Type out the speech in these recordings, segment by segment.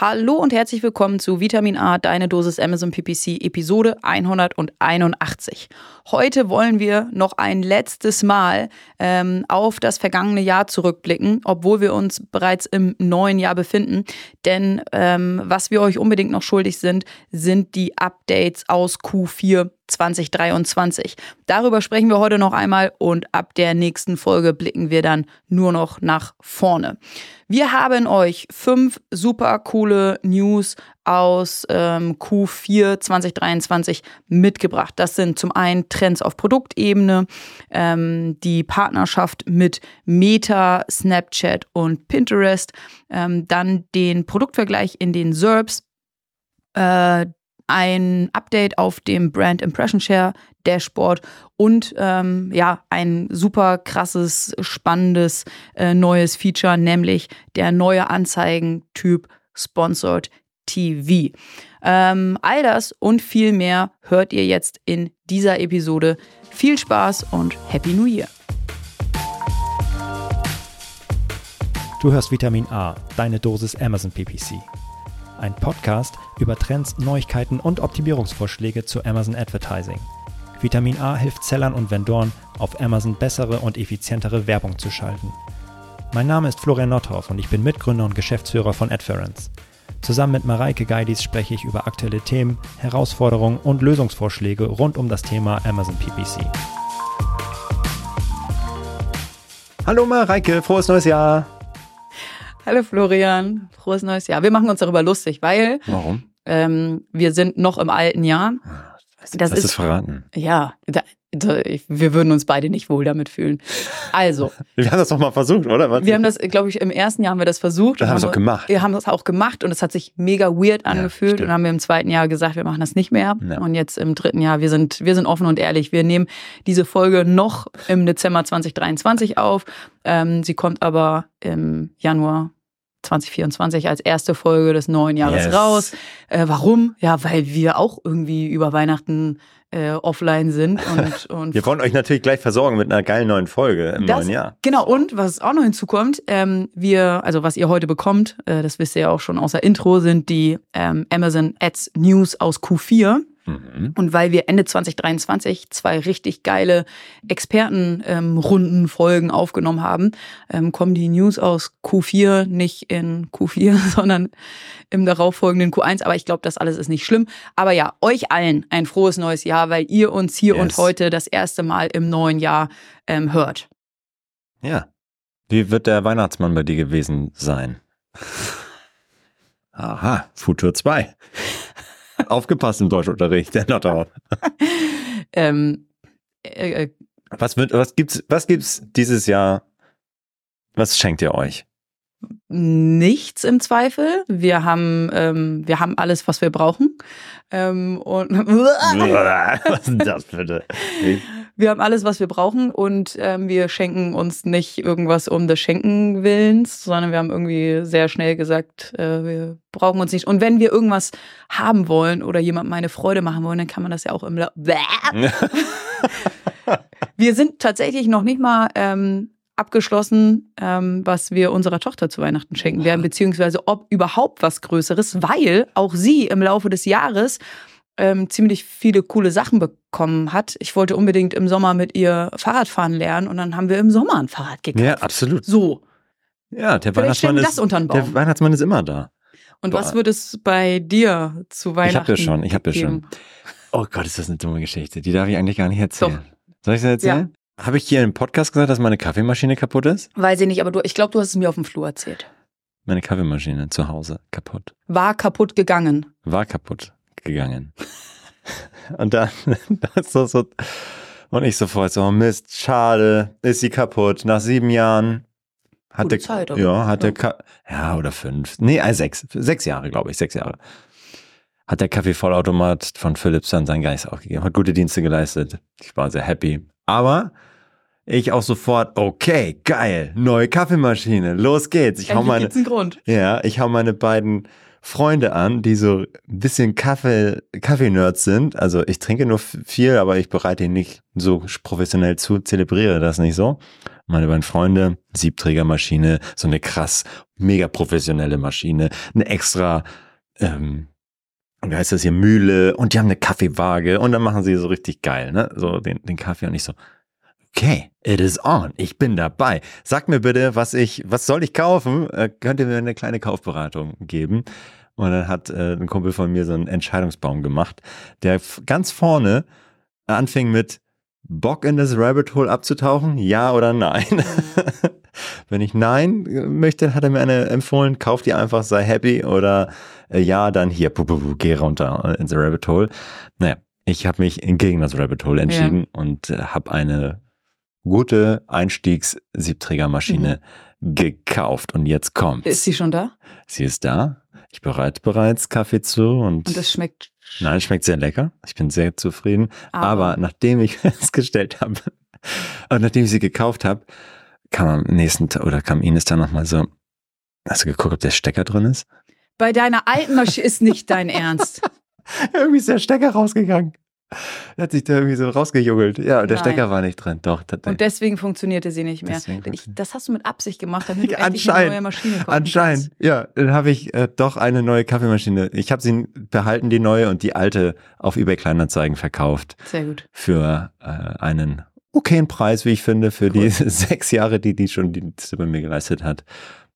Hallo und herzlich willkommen zu Vitamin A, deine Dosis Amazon PPC, Episode 181. Heute wollen wir noch ein letztes Mal ähm, auf das vergangene Jahr zurückblicken, obwohl wir uns bereits im neuen Jahr befinden. Denn ähm, was wir euch unbedingt noch schuldig sind, sind die Updates aus Q4 2023. Darüber sprechen wir heute noch einmal und ab der nächsten Folge blicken wir dann nur noch nach vorne. Wir haben euch fünf super coole News aus ähm, Q4 2023 mitgebracht. Das sind zum einen Trends auf Produktebene, ähm, die Partnerschaft mit Meta, Snapchat und Pinterest, ähm, dann den Produktvergleich in den SERPs, äh, ein Update auf dem Brand Impression Share Dashboard und ähm, ja, ein super krasses, spannendes äh, neues Feature, nämlich der neue Anzeigentyp Sponsored TV. Ähm, all das und viel mehr hört ihr jetzt in dieser Episode. Viel Spaß und Happy New Year! Du hörst Vitamin A, deine Dosis Amazon PPC ein Podcast über Trends, Neuigkeiten und Optimierungsvorschläge zu Amazon Advertising. Vitamin A hilft Sellern und Vendoren, auf Amazon bessere und effizientere Werbung zu schalten. Mein Name ist Florian Nothoff und ich bin Mitgründer und Geschäftsführer von Adference. Zusammen mit Mareike Geidis spreche ich über aktuelle Themen, Herausforderungen und Lösungsvorschläge rund um das Thema Amazon PPC. Hallo Mareike, frohes neues Jahr! Hallo Florian, frohes neues Jahr. Wir machen uns darüber lustig, weil Warum? Ähm, wir sind noch im alten Jahr. Das ist, ist verraten. Ja, da, da, wir würden uns beide nicht wohl damit fühlen. Also. wir haben das doch mal versucht, oder? Was? Wir haben das, glaube ich, im ersten Jahr haben wir das versucht. Da haben wir es auch gemacht. Wir haben das auch gemacht und es hat sich mega weird angefühlt. Ja, und haben wir im zweiten Jahr gesagt, wir machen das nicht mehr. Ja. Und jetzt im dritten Jahr, wir sind, wir sind offen und ehrlich. Wir nehmen diese Folge noch im Dezember 2023 auf. Ähm, sie kommt aber im Januar 2024 als erste Folge des neuen Jahres yes. raus. Äh, warum? Ja, weil wir auch irgendwie über Weihnachten äh, offline sind und, und wir wollen euch natürlich gleich versorgen mit einer geilen neuen Folge im das, neuen Jahr. Genau und was auch noch hinzukommt, ähm, wir also was ihr heute bekommt, äh, das wisst ihr ja auch schon außer Intro, sind die ähm, Amazon Ads News aus Q4. Mhm. Und weil wir Ende 2023 zwei richtig geile Expertenrunden-Folgen ähm, aufgenommen haben, ähm, kommen die News aus Q4 nicht in Q4, sondern im darauffolgenden Q1. Aber ich glaube, das alles ist nicht schlimm. Aber ja, euch allen ein frohes neues Jahr, weil ihr uns hier yes. und heute das erste Mal im neuen Jahr ähm, hört. Ja. Wie wird der Weihnachtsmann bei dir gewesen sein? Aha, Futur 2. Aufgepasst im Deutschunterricht, der Notterhoff. ähm, äh, äh, was, wird, was, gibt's, was gibt's dieses Jahr? Was schenkt ihr euch? Nichts im Zweifel. Wir haben, ähm, wir haben alles, was wir brauchen. Ähm, und was ist das bitte? Wir haben alles, was wir brauchen und ähm, wir schenken uns nicht irgendwas um des Schenken Willens, sondern wir haben irgendwie sehr schnell gesagt, äh, wir brauchen uns nicht. Und wenn wir irgendwas haben wollen oder jemandem eine Freude machen wollen, dann kann man das ja auch im La Wir sind tatsächlich noch nicht mal ähm, abgeschlossen, ähm, was wir unserer Tochter zu Weihnachten schenken werden, beziehungsweise ob überhaupt was Größeres, weil auch sie im Laufe des Jahres ähm, ziemlich viele coole Sachen bekommen hat. Ich wollte unbedingt im Sommer mit ihr Fahrradfahren lernen und dann haben wir im Sommer ein Fahrrad gekauft. Ja, absolut. So. Ja, der Weihnachtsmann ist, der Weihnachtsmann ist immer da. Und Boah. was wird es bei dir zu Weihnachten? Ich habe ja schon, ich habe ja schon. Oh Gott, ist das eine dumme Geschichte. Die darf ich eigentlich gar nicht erzählen. Doch. Soll ich sie erzählen? Ja. Habe ich hier im Podcast gesagt, dass meine Kaffeemaschine kaputt ist? Weiß ich nicht, aber du, ich glaube, du hast es mir auf dem Flur erzählt. Meine Kaffeemaschine zu Hause kaputt. War kaputt gegangen. War kaputt gegangen. und dann, das so, so, und ich sofort so, Mist, schade, ist sie kaputt. Nach sieben Jahren hat der, Zeit, oder? ja, hat ja. der, ja, oder fünf, nee, also sechs, sechs Jahre, glaube ich, sechs Jahre. Hat der Kaffeevollautomat von Philips dann seinen Geist aufgegeben, hat gute Dienste geleistet. Ich war sehr happy. Aber ich auch sofort, okay, geil, neue Kaffeemaschine, los geht's. Ich hau meine, ja, ich hau meine beiden Freunde an, die so ein bisschen Kaffee, Kaffee-Nerds sind. Also ich trinke nur viel, aber ich bereite ihn nicht so professionell zu, zelebriere das nicht so. meine beiden Freunde, Siebträgermaschine, so eine krass, mega professionelle Maschine, eine extra, ähm, wie heißt das hier, Mühle und die haben eine Kaffeewaage und dann machen sie so richtig geil, ne? So den, den Kaffee und ich so, okay, it is on, ich bin dabei. Sag mir bitte, was ich, was soll ich kaufen? Äh, könnt ihr mir eine kleine Kaufberatung geben? Und dann hat äh, ein Kumpel von mir so einen Entscheidungsbaum gemacht, der ganz vorne anfing mit Bock in das Rabbit Hole abzutauchen? Ja oder nein? Wenn ich nein möchte, hat er mir eine empfohlen, kauf die einfach, sei happy oder äh, ja, dann hier, puh, puh, puh, geh runter ins Rabbit Hole. Naja, ich habe mich gegen das Rabbit Hole entschieden ja. und äh, habe eine gute Einstiegs-Siebträgermaschine mhm. gekauft und jetzt kommt. Ist sie schon da? Sie ist da. Ich bereite bereits Kaffee zu und. Und das schmeckt. Nein, es schmeckt sehr lecker. Ich bin sehr zufrieden. Aber, Aber nachdem ich festgestellt habe und nachdem ich sie gekauft habe, kam am nächsten Tag oder kam Ines dann nochmal so, hast du geguckt, ob der Stecker drin ist? Bei deiner alten Maschine ist nicht dein Ernst. Irgendwie ist der Stecker rausgegangen. Er hat sich da irgendwie so rausgejugelt. Ja, der Nein. Stecker war nicht drin. Doch. Und deswegen funktionierte sie nicht mehr. Ich, das hast du mit Absicht gemacht, damit du endlich eine neue Maschine kommst. Anscheinend. Ja, dann habe ich äh, doch eine neue Kaffeemaschine. Ich habe sie behalten, die neue, und die alte auf eBay Kleinanzeigen verkauft. Sehr gut. Für äh, einen okayen Preis, wie ich finde, für cool. die sechs Jahre, die die schon Dienste bei mir geleistet hat.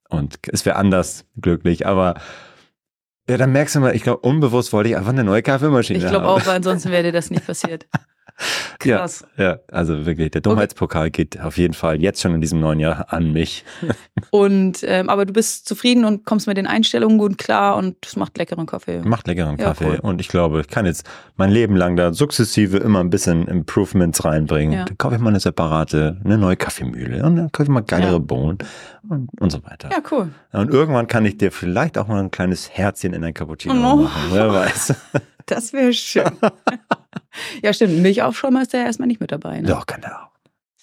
Und es wäre anders glücklich, aber ja, dann merkst du mal, ich glaube, unbewusst wollte ich einfach eine neue Kaffeemaschine Ich glaube auch, weil ansonsten wäre dir das nicht passiert. Krass. Ja, ja, also wirklich, der Dummheitspokal geht auf jeden Fall jetzt schon in diesem neuen Jahr an mich. und ähm, aber du bist zufrieden und kommst mit den Einstellungen gut klar und es macht leckeren Kaffee. Macht leckeren ja, Kaffee. Cool. Und ich glaube, ich kann jetzt mein Leben lang da sukzessive immer ein bisschen Improvements reinbringen. Ja. Dann kaufe ich mal eine separate, eine neue Kaffeemühle und dann kaufe ich mal geilere ja. Bohnen und, und so weiter. Ja, cool. Und irgendwann kann ich dir vielleicht auch mal ein kleines Herzchen in ein Cappuccino oh. machen. Wer weiß. Das wäre schön. ja, stimmt. Milchaufschäumer ist ja erstmal nicht mit dabei. Ne? Doch, kann er auch.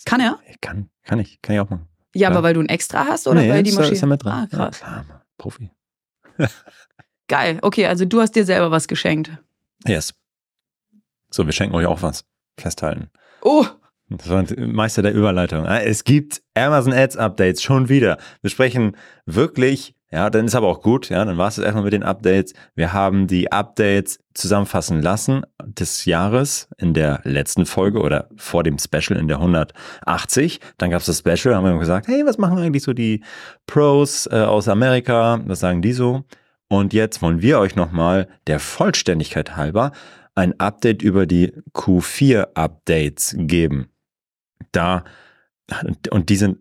Kann er? Kann, kann ich. Kann ich auch machen. Ja, aber weil du ein Extra hast oder nee, weil die Maschine? ist ja mit drin. Ah, krass. Ja, klar, Profi. Geil. Okay, also du hast dir selber was geschenkt. Yes. So, wir schenken euch auch was. Festhalten. Oh. Das war ein Meister der Überleitung. Ah, es gibt Amazon Ads Updates schon wieder. Wir sprechen wirklich ja, dann ist aber auch gut. Ja, dann war es erstmal mit den Updates. Wir haben die Updates zusammenfassen lassen des Jahres in der letzten Folge oder vor dem Special in der 180. Dann gab es das Special, haben wir gesagt, hey, was machen eigentlich so die Pros äh, aus Amerika? Was sagen die so? Und jetzt wollen wir euch nochmal der Vollständigkeit halber ein Update über die Q4 Updates geben. Da und die sind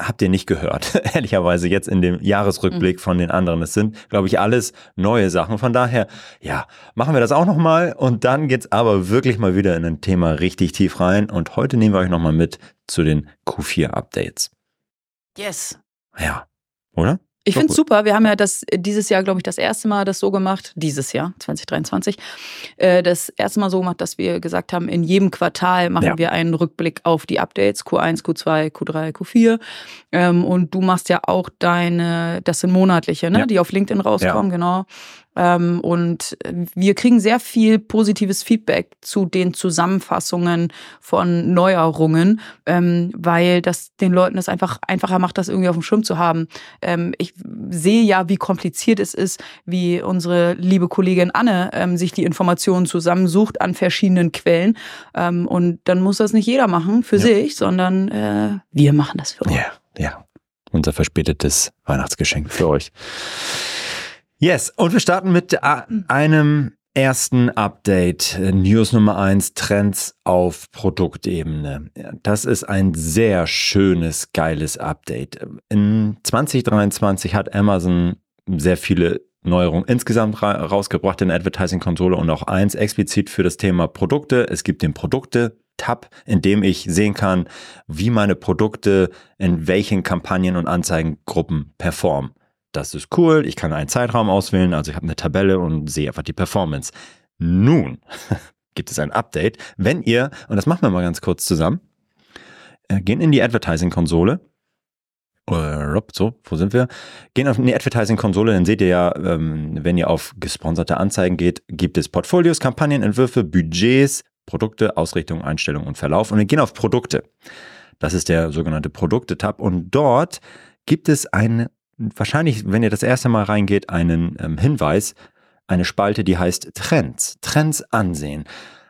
habt ihr nicht gehört, ehrlicherweise jetzt in dem Jahresrückblick mhm. von den anderen. Es sind, glaube ich, alles neue Sachen. Von daher, ja, machen wir das auch nochmal und dann geht's aber wirklich mal wieder in ein Thema richtig tief rein. Und heute nehmen wir euch nochmal mit zu den Q4-Updates. Yes. Ja, oder? Ich finde es super. Wir haben ja das dieses Jahr, glaube ich, das erste Mal das so gemacht, dieses Jahr, 2023, äh, das erste Mal so gemacht, dass wir gesagt haben, in jedem Quartal machen ja. wir einen Rückblick auf die Updates, Q1, Q2, Q3, Q4. Ähm, und du machst ja auch deine, das sind monatliche, ne, ja. die auf LinkedIn rauskommen, genau. Ähm, und wir kriegen sehr viel positives Feedback zu den Zusammenfassungen von Neuerungen, ähm, weil das den Leuten es einfach einfacher macht, das irgendwie auf dem Schirm zu haben. Ähm, ich sehe ja, wie kompliziert es ist, wie unsere liebe Kollegin Anne sich die Informationen zusammensucht an verschiedenen Quellen. Und dann muss das nicht jeder machen für ja. sich, sondern äh, wir machen das für euch. Ja, ja. Unser verspätetes Weihnachtsgeschenk für euch. Yes, und wir starten mit einem ersten Update. News Nummer eins: Trends auf Produktebene. Das ist ein sehr schönes, geiles Update. In 2023 hat Amazon sehr viele Neuerungen insgesamt ra rausgebracht in der Advertising-Konsole und auch eins explizit für das Thema Produkte. Es gibt den Produkte-Tab, in dem ich sehen kann, wie meine Produkte in welchen Kampagnen und Anzeigengruppen performen das ist cool, ich kann einen Zeitraum auswählen, also ich habe eine Tabelle und sehe einfach die Performance. Nun gibt es ein Update, wenn ihr, und das machen wir mal ganz kurz zusammen, äh, gehen in die Advertising-Konsole. Äh, so, wo sind wir? Gehen auf die Advertising-Konsole, dann seht ihr ja, ähm, wenn ihr auf gesponserte Anzeigen geht, gibt es Portfolios, Kampagnenentwürfe, Budgets, Produkte, Ausrichtung, Einstellung und Verlauf. Und wir gehen auf Produkte. Das ist der sogenannte Produkte-Tab. Und dort gibt es eine, wahrscheinlich, wenn ihr das erste Mal reingeht, einen ähm, Hinweis, eine Spalte, die heißt Trends. Trends ansehen.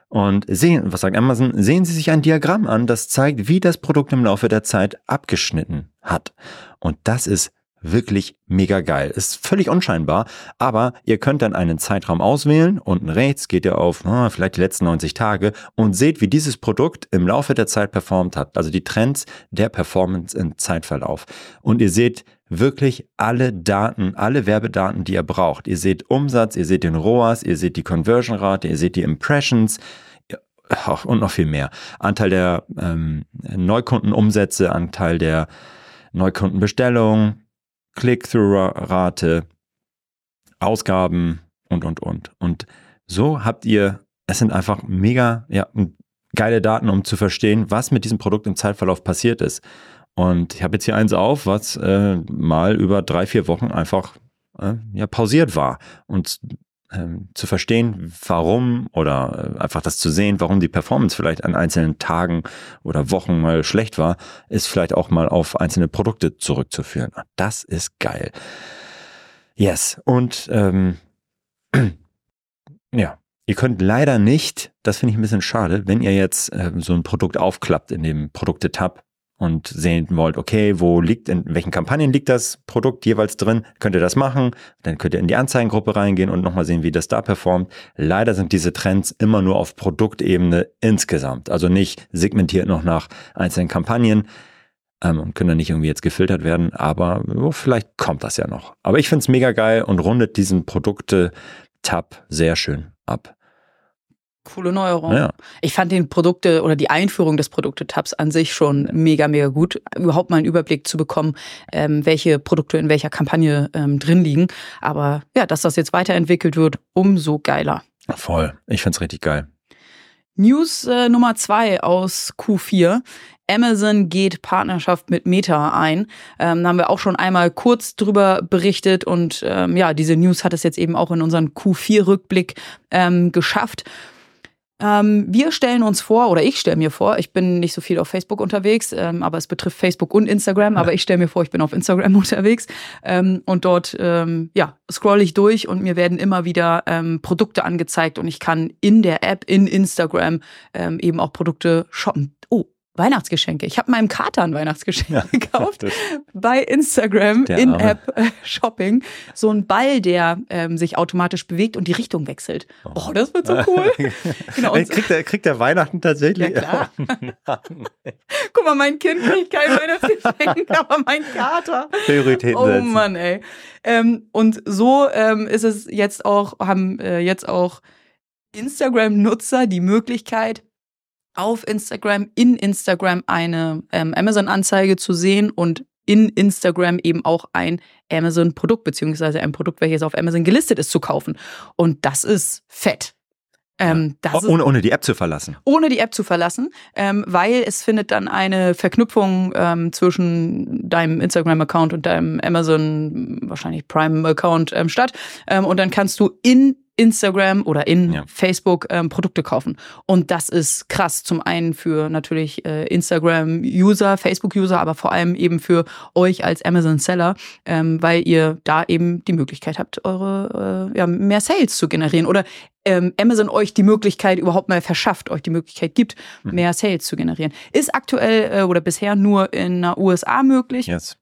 Und sehen, was sagt Amazon? Sehen Sie sich ein Diagramm an, das zeigt, wie das Produkt im Laufe der Zeit abgeschnitten hat. Und das ist wirklich mega geil. Ist völlig unscheinbar, aber ihr könnt dann einen Zeitraum auswählen. Unten rechts geht ihr auf oh, vielleicht die letzten 90 Tage und seht, wie dieses Produkt im Laufe der Zeit performt hat. Also die Trends der Performance im Zeitverlauf. Und ihr seht wirklich alle Daten, alle Werbedaten, die ihr braucht. Ihr seht Umsatz, ihr seht den ROAS, ihr seht die Conversion-Rate, ihr seht die Impressions, und noch viel mehr. Anteil der ähm, Neukundenumsätze, Anteil der Neukundenbestellungen, Click-Through-Rate, Ausgaben und, und, und. Und so habt ihr, es sind einfach mega, ja, geile Daten, um zu verstehen, was mit diesem Produkt im Zeitverlauf passiert ist. Und ich habe jetzt hier eins auf, was äh, mal über drei, vier Wochen einfach äh, ja, pausiert war. Und ähm, zu verstehen, warum oder äh, einfach das zu sehen, warum die Performance vielleicht an einzelnen Tagen oder Wochen mal schlecht war, ist vielleicht auch mal auf einzelne Produkte zurückzuführen. Das ist geil. Yes. Und ähm, ja, ihr könnt leider nicht, das finde ich ein bisschen schade, wenn ihr jetzt äh, so ein Produkt aufklappt in dem Produkte-Tab, und sehen wollt, okay, wo liegt, in welchen Kampagnen liegt das Produkt jeweils drin, könnt ihr das machen. Dann könnt ihr in die Anzeigengruppe reingehen und nochmal sehen, wie das da performt. Leider sind diese Trends immer nur auf Produktebene insgesamt, also nicht segmentiert noch nach einzelnen Kampagnen ähm, und können dann nicht irgendwie jetzt gefiltert werden, aber oh, vielleicht kommt das ja noch. Aber ich finde es mega geil und rundet diesen Produkte-Tab sehr schön ab. Coole Neuerung. Ja. Ich fand den Produkte oder die Einführung des Produkte-Tabs an sich schon mega, mega gut. Überhaupt mal einen Überblick zu bekommen, ähm, welche Produkte in welcher Kampagne ähm, drin liegen. Aber ja, dass das jetzt weiterentwickelt wird, umso geiler. Voll. Ich find's richtig geil. News äh, Nummer zwei aus Q4. Amazon geht Partnerschaft mit Meta ein. Ähm, da haben wir auch schon einmal kurz drüber berichtet und ähm, ja, diese News hat es jetzt eben auch in unseren Q4-Rückblick ähm, geschafft. Ähm, wir stellen uns vor, oder ich stelle mir vor, ich bin nicht so viel auf Facebook unterwegs, ähm, aber es betrifft Facebook und Instagram, aber ich stelle mir vor, ich bin auf Instagram unterwegs ähm, und dort ähm, ja, scroll ich durch und mir werden immer wieder ähm, Produkte angezeigt und ich kann in der App, in Instagram ähm, eben auch Produkte shoppen. Oh, Weihnachtsgeschenke. Ich habe meinem Kater ein Weihnachtsgeschenk ja, gekauft bei Instagram in App äh, Shopping. So ein Ball, der ähm, sich automatisch bewegt und die Richtung wechselt. Oh, oh das wird so cool. genau. kriegt, der, kriegt der Weihnachten tatsächlich? Ja, klar. Guck mal, mein Kind kriegt kein Weihnachtsgeschenk, aber mein Kater. Prioritäten Oh setzen. Mann, ey. Ähm, und so ähm, ist es jetzt auch, haben äh, jetzt auch Instagram-Nutzer die Möglichkeit, auf Instagram, in Instagram eine ähm, Amazon-Anzeige zu sehen und in Instagram eben auch ein Amazon-Produkt, beziehungsweise ein Produkt, welches auf Amazon gelistet ist, zu kaufen. Und das ist fett. Ähm, das ohne, ohne die App zu verlassen. Ohne die App zu verlassen, ähm, weil es findet dann eine Verknüpfung ähm, zwischen deinem Instagram-Account und deinem Amazon, wahrscheinlich Prime-Account ähm, statt. Ähm, und dann kannst du in Instagram oder in ja. Facebook ähm, Produkte kaufen. Und das ist krass. Zum einen für natürlich äh, Instagram-User, Facebook-User, aber vor allem eben für euch als Amazon-Seller, ähm, weil ihr da eben die Möglichkeit habt, eure äh, ja, mehr Sales zu generieren. Oder ähm, Amazon euch die Möglichkeit überhaupt mal verschafft, euch die Möglichkeit gibt, mhm. mehr Sales zu generieren. Ist aktuell äh, oder bisher nur in den USA möglich. Yes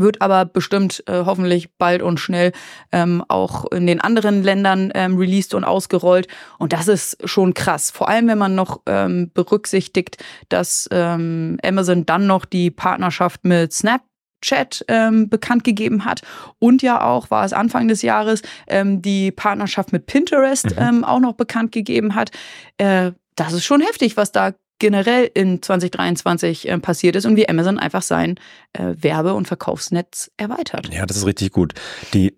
wird aber bestimmt äh, hoffentlich bald und schnell ähm, auch in den anderen Ländern ähm, released und ausgerollt. Und das ist schon krass. Vor allem, wenn man noch ähm, berücksichtigt, dass ähm, Amazon dann noch die Partnerschaft mit Snap Chat ähm, bekannt gegeben hat und ja auch war es Anfang des Jahres ähm, die Partnerschaft mit Pinterest mhm. ähm, auch noch bekannt gegeben hat. Äh, das ist schon heftig, was da generell in 2023 äh, passiert ist und wie Amazon einfach sein äh, Werbe- und Verkaufsnetz erweitert. Ja, das ist richtig gut. Die,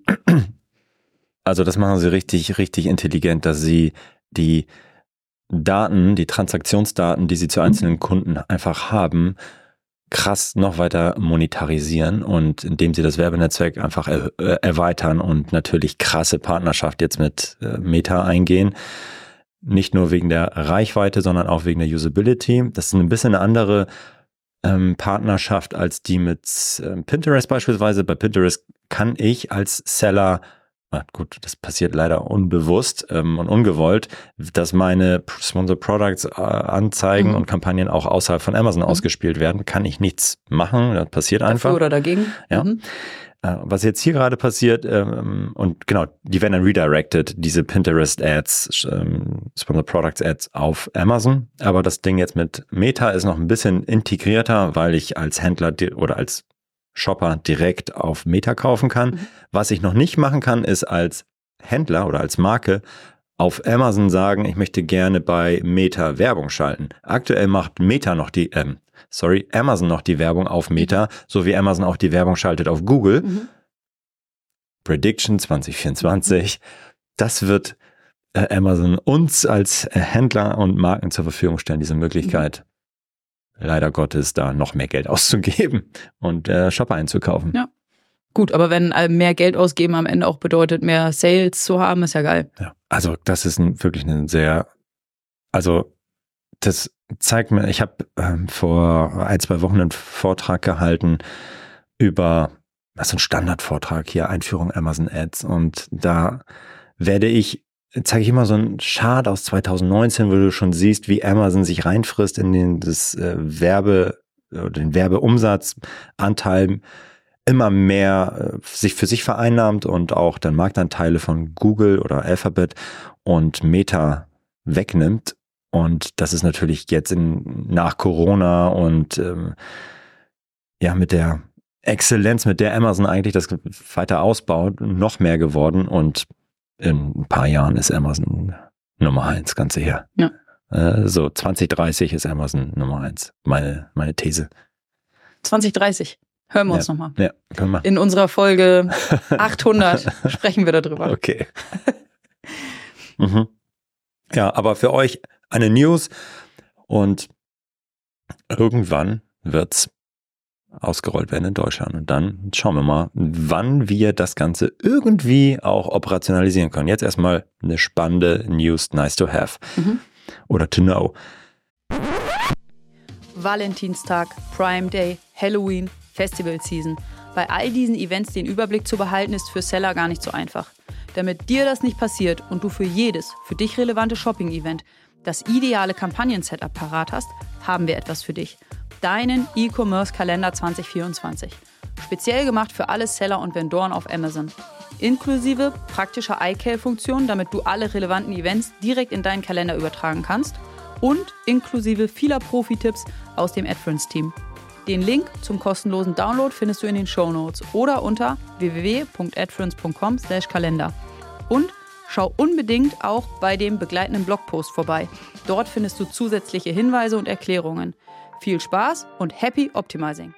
also das machen sie richtig, richtig intelligent, dass sie die Daten, die Transaktionsdaten, die sie zu einzelnen Kunden einfach haben, krass noch weiter monetarisieren und indem sie das Werbenetzwerk einfach er, äh, erweitern und natürlich krasse Partnerschaft jetzt mit äh, Meta eingehen nicht nur wegen der Reichweite, sondern auch wegen der Usability. Das ist ein bisschen eine andere ähm, Partnerschaft als die mit äh, Pinterest beispielsweise. Bei Pinterest kann ich als Seller gut, das passiert leider unbewusst ähm, und ungewollt, dass meine Sponsor Products äh, Anzeigen mhm. und Kampagnen auch außerhalb von Amazon mhm. ausgespielt werden. Kann ich nichts machen, das passiert Dafür einfach. oder dagegen. Ja. Mhm. Äh, was jetzt hier gerade passiert, ähm, und genau, die werden dann redirected, diese Pinterest Ads, ähm, Sponsor Products Ads auf Amazon. Aber das Ding jetzt mit Meta ist noch ein bisschen integrierter, weil ich als Händler oder als Shopper direkt auf Meta kaufen kann. Mhm. Was ich noch nicht machen kann, ist als Händler oder als Marke auf Amazon sagen, ich möchte gerne bei Meta Werbung schalten. Aktuell macht Meta noch die, ähm, sorry, Amazon noch die Werbung auf Meta, so wie Amazon auch die Werbung schaltet auf Google. Mhm. Prediction 2024. Das wird äh, Amazon uns als Händler und Marken zur Verfügung stellen, diese Möglichkeit leider Gottes da noch mehr Geld auszugeben und äh, Shopper einzukaufen. Ja. Gut, aber wenn äh, mehr Geld ausgeben am Ende auch bedeutet, mehr Sales zu haben, ist ja geil. Ja, also das ist ein, wirklich ein sehr, also das zeigt mir, ich habe ähm, vor ein, zwei Wochen einen Vortrag gehalten über, das ist ein Standardvortrag hier, Einführung Amazon Ads und da werde ich zeige ich immer so einen Chart aus 2019, wo du schon siehst, wie Amazon sich reinfrisst in den das äh, Werbe oder den Werbeumsatzanteil immer mehr äh, sich für sich vereinnahmt und auch dann Marktanteile von Google oder Alphabet und Meta wegnimmt. Und das ist natürlich jetzt in, nach Corona und ähm, ja mit der Exzellenz, mit der Amazon eigentlich das weiter ausbaut, noch mehr geworden. Und in ein paar Jahren ist Amazon Nummer eins, ganz sicher. Ja. Äh, so 2030 ist Amazon Nummer eins. Meine, meine These. 2030. Hören wir uns ja, nochmal. Ja, können wir. In unserer Folge 800 sprechen wir darüber. Okay. mhm. Ja, aber für euch eine News und irgendwann wird's ausgerollt werden in Deutschland. Und dann schauen wir mal, wann wir das Ganze irgendwie auch operationalisieren können. Jetzt erstmal eine spannende News, nice to have mhm. oder to know. Valentinstag, Prime Day, Halloween, Festival Season. Bei all diesen Events den Überblick zu behalten, ist für Seller gar nicht so einfach. Damit dir das nicht passiert und du für jedes für dich relevante Shopping-Event das ideale Kampagnen-Setup parat hast, haben wir etwas für dich – deinen E-Commerce-Kalender 2024. Speziell gemacht für alle Seller und Vendoren auf Amazon. Inklusive praktischer iCal-Funktionen, damit du alle relevanten Events direkt in deinen Kalender übertragen kannst. Und inklusive vieler Profi-Tipps aus dem AdFriends-Team. Den Link zum kostenlosen Download findest du in den Show Notes oder unter www.adfriends.com/kalender. Und schau unbedingt auch bei dem begleitenden Blogpost vorbei. Dort findest du zusätzliche Hinweise und Erklärungen. Viel Spaß und happy Optimizing.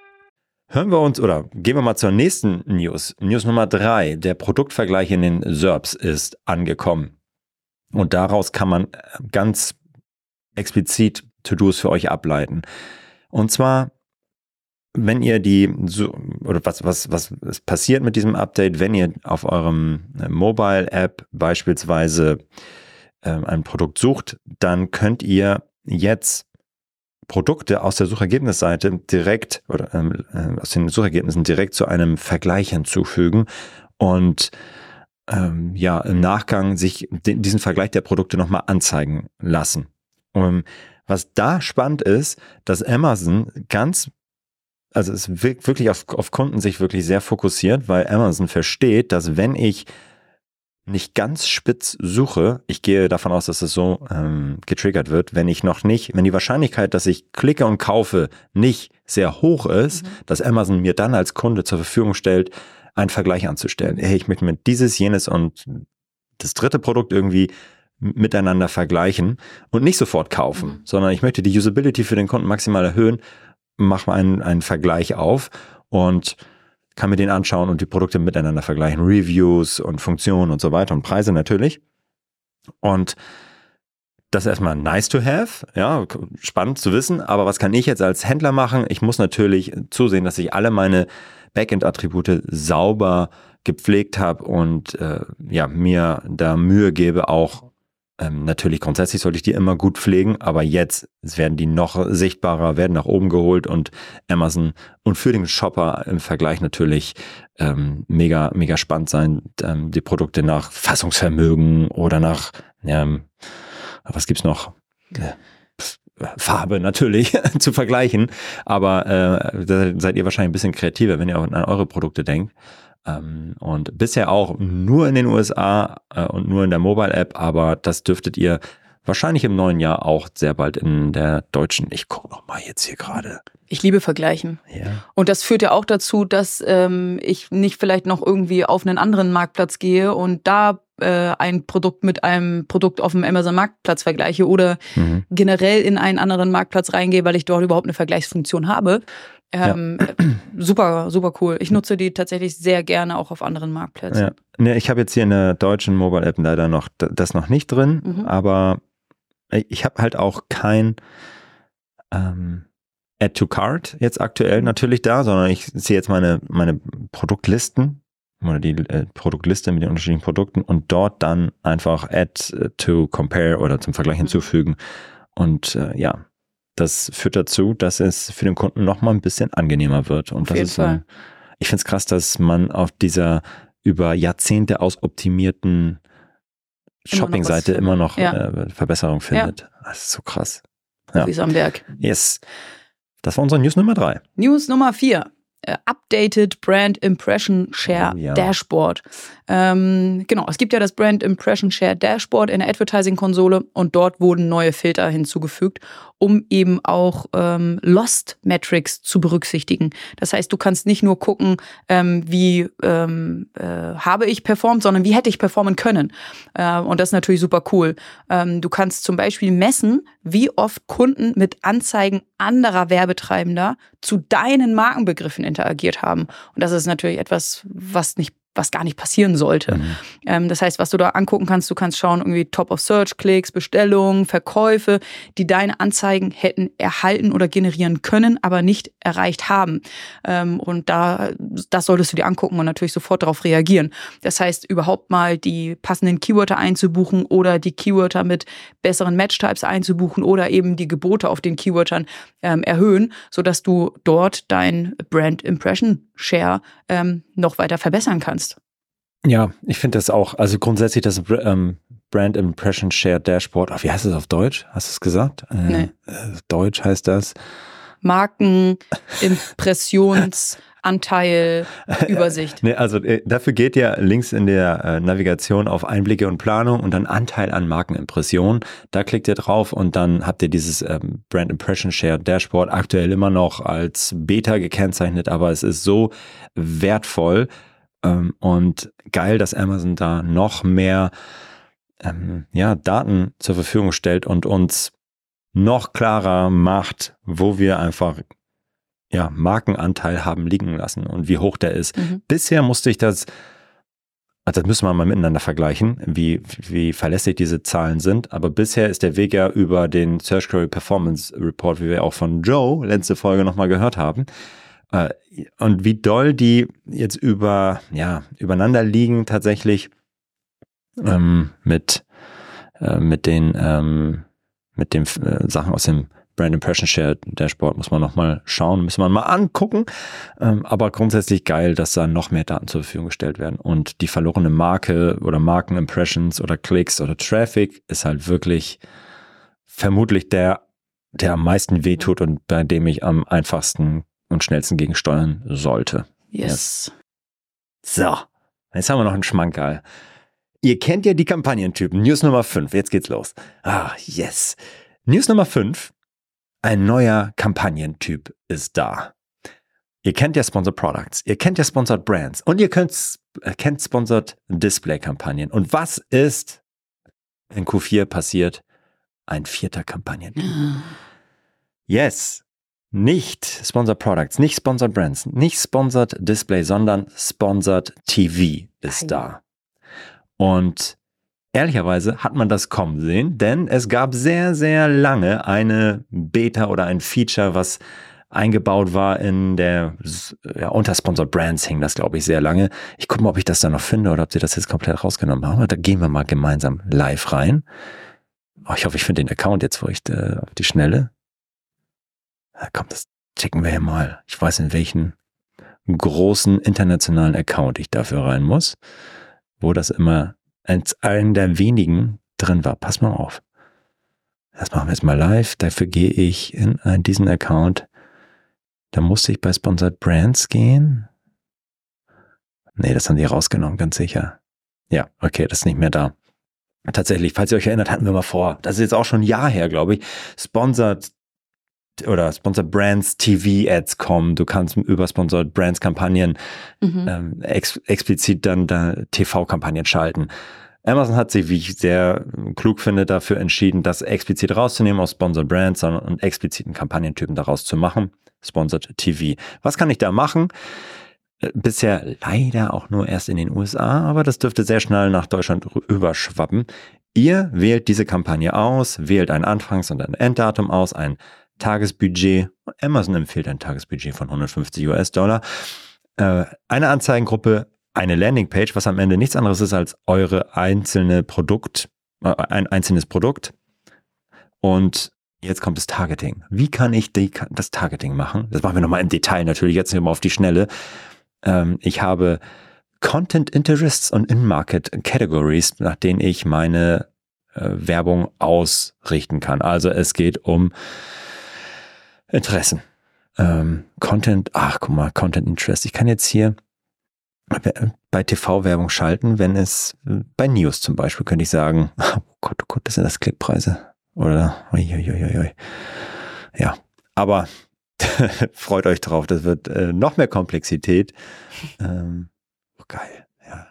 Hören wir uns oder gehen wir mal zur nächsten News. News Nummer drei. Der Produktvergleich in den SERPs ist angekommen. Und daraus kann man äh, ganz explizit To-Dos für euch ableiten. Und zwar, wenn ihr die, oder was, was, was passiert mit diesem Update, wenn ihr auf eurem äh, Mobile-App beispielsweise äh, ein Produkt sucht, dann könnt ihr jetzt Produkte aus der Suchergebnisseite direkt oder ähm, äh, aus den Suchergebnissen direkt zu einem Vergleich hinzufügen und ähm, ja im Nachgang sich den, diesen Vergleich der Produkte nochmal anzeigen lassen. Und was da spannend ist, dass Amazon ganz also es wirkt wirklich auf, auf Kunden sich wirklich sehr fokussiert, weil Amazon versteht, dass wenn ich nicht ganz spitz suche, ich gehe davon aus, dass es so ähm, getriggert wird, wenn ich noch nicht, wenn die Wahrscheinlichkeit, dass ich klicke und kaufe, nicht sehr hoch ist, mhm. dass Amazon mir dann als Kunde zur Verfügung stellt, einen Vergleich anzustellen. Hey, ich möchte mit dieses, jenes und das dritte Produkt irgendwie miteinander vergleichen und nicht sofort kaufen, mhm. sondern ich möchte die Usability für den Kunden maximal erhöhen, mache mal einen, einen Vergleich auf und kann mir den anschauen und die Produkte miteinander vergleichen, Reviews und Funktionen und so weiter und Preise natürlich. Und das ist erstmal nice to have, ja, spannend zu wissen, aber was kann ich jetzt als Händler machen? Ich muss natürlich zusehen, dass ich alle meine Backend-Attribute sauber gepflegt habe und äh, ja, mir da Mühe gebe, auch Ähm, natürlich, grundsätzlich sollte ich die immer gut pflegen, aber jetzt werden die noch sichtbarer, werden nach oben geholt und Amazon und für den Shopper im Vergleich natürlich ähm, mega, mega spannend sein, ähm, die Produkte nach Fassungsvermögen oder nach, ähm, was gibt's noch? Äh, Farbe natürlich zu vergleichen, aber äh, da seid ihr wahrscheinlich ein bisschen kreativer, wenn ihr an eure Produkte denkt. Ähm, und bisher auch nur in den USA äh, und nur in der Mobile-App, aber das dürftet ihr wahrscheinlich im neuen Jahr auch sehr bald in der deutschen. Ich gucke noch mal jetzt hier gerade. Ich liebe Vergleichen. Ja. Und das führt ja auch dazu, dass ähm, ich nicht vielleicht noch irgendwie auf einen anderen Marktplatz gehe und da äh, ein Produkt mit einem Produkt auf dem Amazon Marktplatz vergleiche oder mhm. generell in einen anderen Marktplatz reingehe, weil ich dort überhaupt eine Vergleichsfunktion habe, ähm, ja. Super, super cool. Ich nutze die tatsächlich sehr gerne auch auf anderen Marktplätzen. Ja. Nee, ich habe jetzt hier in der deutschen Mobile App leider noch das noch nicht drin, mhm. aber ich habe halt auch kein ähm, Add to Cart jetzt aktuell mhm. natürlich da, sondern ich sehe jetzt meine, meine Produktlisten oder die äh, Produktliste mit den unterschiedlichen Produkten und dort dann einfach Add to Compare oder zum Vergleich mhm. hinzufügen. Und äh, ja, das führt dazu, dass es für den Kunden noch mal ein bisschen angenehmer wird. Und auf das ist Fall. ich finde es krass, dass man auf dieser über Jahrzehnte ausoptimierten Shopping-Seite immer noch, ja. äh, Verbesserung findet. Ja. Das ist so krass. Ja. Wie am Berg. Yes. Das war unsere News Nummer drei. News Nummer vier. Uh, updated Brand Impression Share oh, ja. Dashboard. Ähm, genau, es gibt ja das Brand Impression Share Dashboard in der Advertising-Konsole und dort wurden neue Filter hinzugefügt, um eben auch ähm, Lost Metrics zu berücksichtigen. Das heißt, du kannst nicht nur gucken, ähm, wie ähm, äh, habe ich performt, sondern wie hätte ich performen können. Äh, und das ist natürlich super cool. Ähm, du kannst zum Beispiel messen, wie oft Kunden mit Anzeigen anderer Werbetreibender zu deinen Markenbegriffen interagiert haben. Und das ist natürlich etwas, was nicht was gar nicht passieren sollte. Mhm. Ähm, das heißt, was du da angucken kannst, du kannst schauen, irgendwie Top-of-Search-Klicks, Bestellungen, Verkäufe, die deine Anzeigen hätten erhalten oder generieren können, aber nicht erreicht haben. Ähm, und da, das solltest du dir angucken und natürlich sofort darauf reagieren. Das heißt, überhaupt mal die passenden Keywörter einzubuchen oder die Keywörter mit besseren Match-Types einzubuchen oder eben die Gebote auf den Keywörtern ähm, erhöhen, sodass du dort dein Brand Impression Share ähm, noch weiter verbessern kannst. Ja, ich finde das auch, also grundsätzlich das ähm, Brand Impression Share Dashboard, ach, wie heißt es auf Deutsch? Hast du es gesagt? Äh, nee. Äh, Deutsch heißt das Marken, Impressions Anteil, Übersicht. nee, also äh, dafür geht ja links in der äh, Navigation auf Einblicke und Planung und dann Anteil an Markenimpression. Da klickt ihr drauf und dann habt ihr dieses ähm, Brand Impression Share Dashboard aktuell immer noch als Beta gekennzeichnet, aber es ist so wertvoll ähm, und geil, dass Amazon da noch mehr ähm, ja, Daten zur Verfügung stellt und uns noch klarer macht, wo wir einfach ja, Markenanteil haben liegen lassen und wie hoch der ist. Mhm. Bisher musste ich das, also das müssen wir mal miteinander vergleichen, wie, wie verlässlich diese Zahlen sind. Aber bisher ist der Weg ja über den Search Query Performance Report, wie wir auch von Joe letzte Folge nochmal gehört haben. Äh, und wie doll die jetzt über, ja, übereinander liegen tatsächlich ähm, mit, äh, mit den, ähm, mit den äh, Sachen aus dem Brand Impression Share Dashboard muss man nochmal schauen, müssen wir mal angucken. Ähm, aber grundsätzlich geil, dass da noch mehr Daten zur Verfügung gestellt werden. Und die verlorene Marke oder Markenimpressions oder Klicks oder Traffic ist halt wirklich vermutlich der, der am meisten wehtut und bei dem ich am einfachsten und schnellsten gegensteuern sollte. Yes. yes. So, jetzt haben wir noch einen Schmankerl. Ihr kennt ja die Kampagnentypen. News Nummer 5. Jetzt geht's los. Ah, yes. News Nummer 5 ein neuer Kampagnentyp ist da. Ihr kennt ja Sponsored Products, ihr kennt ja Sponsored Brands und ihr könnt, äh, kennt Sponsored Display-Kampagnen. Und was ist in Q4 passiert? Ein vierter Kampagnentyp. Yes, nicht Sponsored Products, nicht Sponsored Brands, nicht Sponsored Display, sondern Sponsored TV ist da. Und Ehrlicherweise hat man das kommen sehen, denn es gab sehr, sehr lange eine Beta oder ein Feature, was eingebaut war in der, ja, unter Sponsored Brands hing das, glaube ich, sehr lange. Ich gucke mal, ob ich das da noch finde oder ob sie das jetzt komplett rausgenommen haben. Da gehen wir mal gemeinsam live rein. Oh, ich hoffe, ich finde den Account jetzt, wo ich äh, auf die Schnelle. Ja, komm, das checken wir hier mal. Ich weiß, in welchen großen internationalen Account ich dafür rein muss, wo das immer als einen der wenigen drin war. Pass mal auf. Das machen wir jetzt mal live. Dafür gehe ich in diesen Account. Da musste ich bei Sponsored Brands gehen. Nee, das haben die rausgenommen, ganz sicher. Ja, okay, das ist nicht mehr da. Tatsächlich, falls ihr euch erinnert, hatten wir mal vor, das ist jetzt auch schon ein Jahr her, glaube ich, Sponsored oder Sponsored Brands TV Ads kommen. Du kannst über Sponsored Brands Kampagnen mhm. ähm, ex explizit dann da TV-Kampagnen schalten. Amazon hat sich, wie ich sehr klug finde, dafür entschieden, das explizit rauszunehmen aus Sponsored Brands, sondern einen expliziten Kampagnentypen daraus zu machen. Sponsored TV. Was kann ich da machen? Äh, bisher leider auch nur erst in den USA, aber das dürfte sehr schnell nach Deutschland überschwappen. Ihr wählt diese Kampagne aus, wählt ein Anfangs- und ein Enddatum aus, ein Tagesbudget. Amazon empfiehlt ein Tagesbudget von 150 US-Dollar. Äh, eine Anzeigengruppe, eine Landingpage, was am Ende nichts anderes ist als eure einzelne Produkt, äh, ein einzelnes Produkt. Und jetzt kommt das Targeting. Wie kann ich die, das Targeting machen? Das machen wir nochmal im Detail natürlich, jetzt mal auf die Schnelle. Ähm, ich habe Content Interests und In-Market Categories, nach denen ich meine äh, Werbung ausrichten kann. Also es geht um Interessen. Ähm, Content, ach guck mal, Content Interest. Ich kann jetzt hier bei TV-Werbung schalten, wenn es bei News zum Beispiel könnte ich sagen, oh Gott, oh Gott, das sind das Klickpreise. Oder uiuiuiui. Ja, aber freut euch drauf, das wird äh, noch mehr Komplexität. Ähm, oh, geil, ja.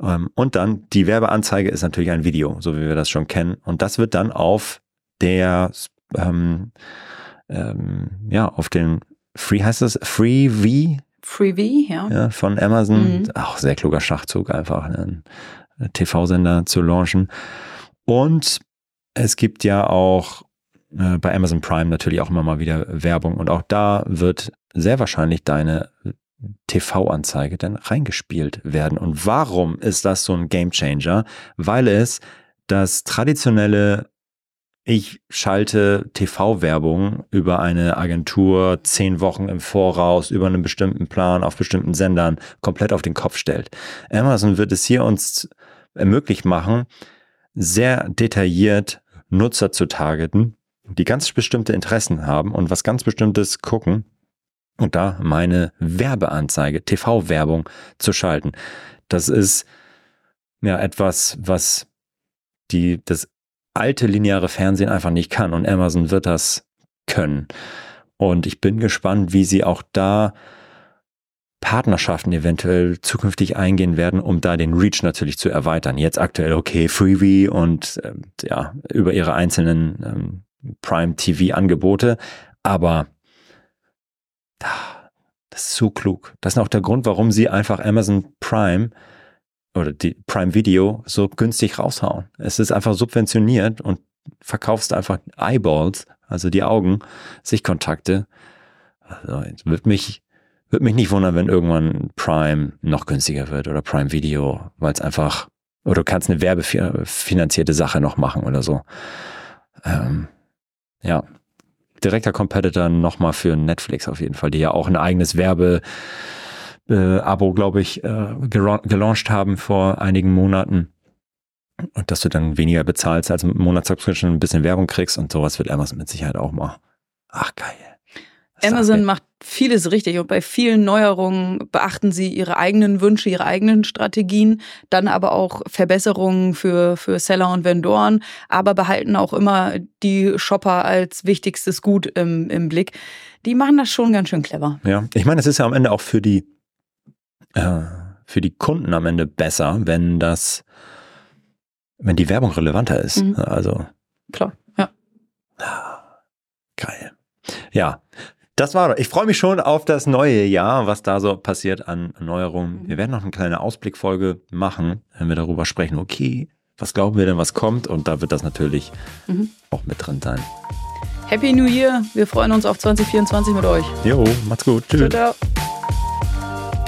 Ähm, und dann die Werbeanzeige ist natürlich ein Video, so wie wir das schon kennen. Und das wird dann auf der ähm, ähm, ja, auf den Free heißt es, Free V. Free V, ja. ja von Amazon. Mhm. Auch sehr kluger Schachzug, einfach einen TV-Sender zu launchen. Und es gibt ja auch äh, bei Amazon Prime natürlich auch immer mal wieder Werbung. Und auch da wird sehr wahrscheinlich deine TV-Anzeige dann reingespielt werden. Und warum ist das so ein Game Changer? Weil es das traditionelle ich schalte TV-Werbung über eine Agentur zehn Wochen im Voraus, über einen bestimmten Plan auf bestimmten Sendern komplett auf den Kopf stellt. Amazon wird es hier uns ermöglicht machen, sehr detailliert Nutzer zu targeten, die ganz bestimmte Interessen haben und was ganz bestimmtes gucken und da meine Werbeanzeige, TV-Werbung zu schalten. Das ist ja etwas, was die, das alte lineare Fernsehen einfach nicht kann und Amazon wird das können. Und ich bin gespannt, wie sie auch da Partnerschaften eventuell zukünftig eingehen werden, um da den Reach natürlich zu erweitern. Jetzt aktuell okay, Freebie und äh, ja, über ihre einzelnen ähm, Prime TV Angebote, aber das ist so klug. Das ist auch der Grund, warum sie einfach Amazon Prime oder die Prime Video so günstig raushauen. Es ist einfach subventioniert und verkaufst einfach Eyeballs, also die Augen, Sichtkontakte. Also wird mich, wird mich nicht wundern, wenn irgendwann Prime noch günstiger wird oder Prime Video, weil es einfach, oder du kannst eine werbefinanzierte Sache noch machen oder so. Ähm, ja, direkter Competitor nochmal für Netflix auf jeden Fall, die ja auch ein eigenes Werbe äh, Abo, glaube ich, äh, gelauncht haben vor einigen Monaten. Und dass du dann weniger bezahlst als Monatssubscription, ein bisschen Werbung kriegst und sowas wird Amazon mit Sicherheit auch mal. Ach, geil. Amazon macht vieles richtig und bei vielen Neuerungen beachten sie ihre eigenen Wünsche, ihre eigenen Strategien, dann aber auch Verbesserungen für, für Seller und Vendoren, aber behalten auch immer die Shopper als wichtigstes Gut im, im Blick. Die machen das schon ganz schön clever. Ja, ich meine, es ist ja am Ende auch für die äh, für die Kunden am Ende besser, wenn das, wenn die Werbung relevanter ist. Mhm. Also. Klar, ja. Geil. Ja, das war. Ich freue mich schon auf das neue Jahr, was da so passiert an Neuerungen. Wir werden noch eine kleine Ausblickfolge machen, wenn wir darüber sprechen. Okay, was glauben wir denn, was kommt? Und da wird das natürlich mhm. auch mit drin sein. Happy New Year. Wir freuen uns auf 2024 mit euch. Jo, macht's gut. Tschüss. Ciao, ciao.